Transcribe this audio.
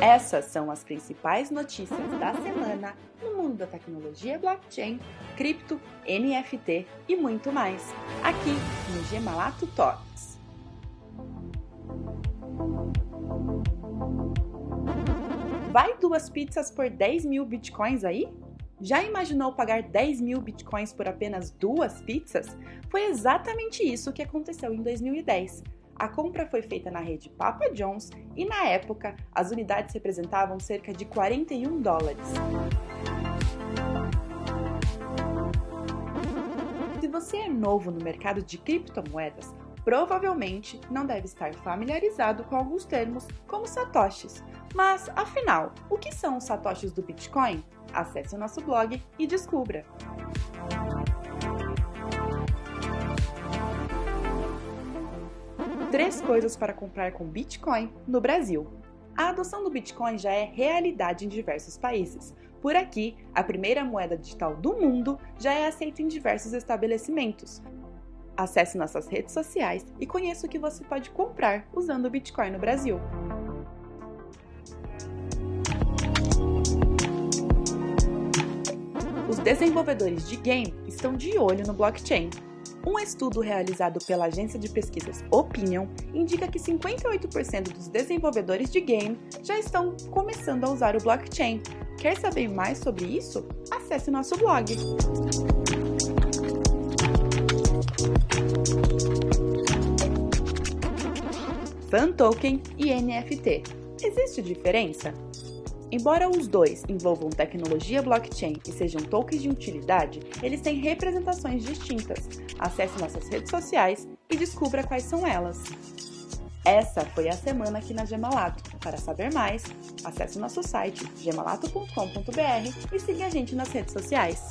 Essas são as principais notícias da semana no mundo da tecnologia blockchain, cripto, NFT e muito mais, aqui no Gemalato Talks. Vai duas pizzas por 10 mil bitcoins aí? Já imaginou pagar 10 mil bitcoins por apenas duas pizzas? Foi exatamente isso que aconteceu em 2010 a compra foi feita na rede Papa John's e, na época, as unidades representavam cerca de 41 dólares. Se você é novo no mercado de criptomoedas, provavelmente não deve estar familiarizado com alguns termos, como satoshis. Mas, afinal, o que são os satoshis do Bitcoin? Acesse o nosso blog e descubra! Três coisas para comprar com Bitcoin no Brasil. A adoção do Bitcoin já é realidade em diversos países. Por aqui, a primeira moeda digital do mundo já é aceita em diversos estabelecimentos. Acesse nossas redes sociais e conheça o que você pode comprar usando o Bitcoin no Brasil. Os desenvolvedores de game estão de olho no blockchain um estudo realizado pela agência de pesquisas Opinion indica que 58% dos desenvolvedores de game já estão começando a usar o blockchain. Quer saber mais sobre isso? Acesse nosso blog. Fan Token e NFT. Existe diferença? Embora os dois envolvam tecnologia blockchain e sejam tokens de utilidade, eles têm representações distintas. Acesse nossas redes sociais e descubra quais são elas. Essa foi a semana aqui na Gemalato. Para saber mais, acesse nosso site gemalato.com.br e siga a gente nas redes sociais.